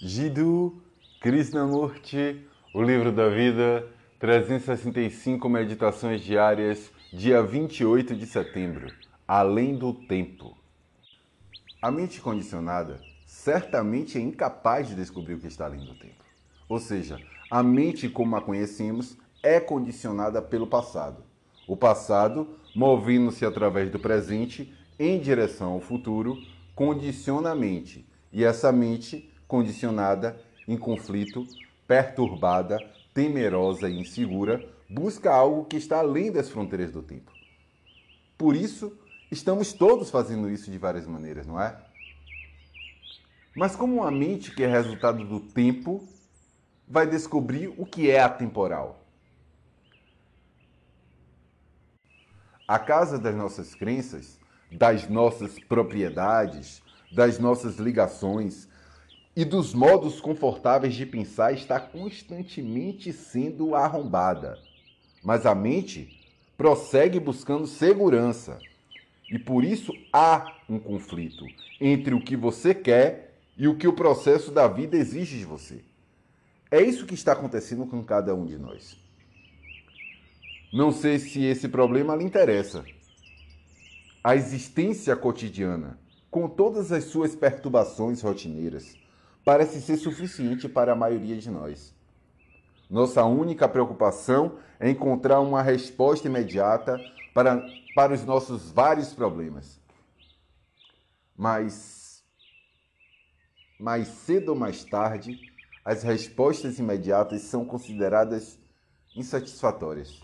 Jiddu Krishnamurti, o livro da vida, 365 meditações diárias, dia 28 de setembro. Além do tempo. A mente condicionada certamente é incapaz de descobrir o que está além do tempo. Ou seja, a mente como a conhecemos é condicionada pelo passado. O passado, movendo-se através do presente em direção ao futuro, condiciona a mente. E essa mente condicionada, em conflito, perturbada, temerosa e insegura, busca algo que está além das fronteiras do tempo. Por isso, estamos todos fazendo isso de várias maneiras, não é? Mas como uma mente que é resultado do tempo vai descobrir o que é atemporal? A casa das nossas crenças, das nossas propriedades, das nossas ligações, e dos modos confortáveis de pensar está constantemente sendo arrombada. Mas a mente prossegue buscando segurança. E por isso há um conflito entre o que você quer e o que o processo da vida exige de você. É isso que está acontecendo com cada um de nós. Não sei se esse problema lhe interessa. A existência cotidiana, com todas as suas perturbações rotineiras, parece ser suficiente para a maioria de nós. Nossa única preocupação é encontrar uma resposta imediata para, para os nossos vários problemas. Mas, mais cedo ou mais tarde, as respostas imediatas são consideradas insatisfatórias.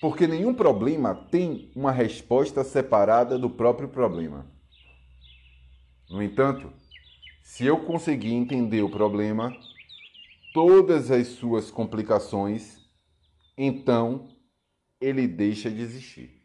Porque nenhum problema tem uma resposta separada do próprio problema. No entanto, se eu conseguir entender o problema, todas as suas complicações, então ele deixa de existir.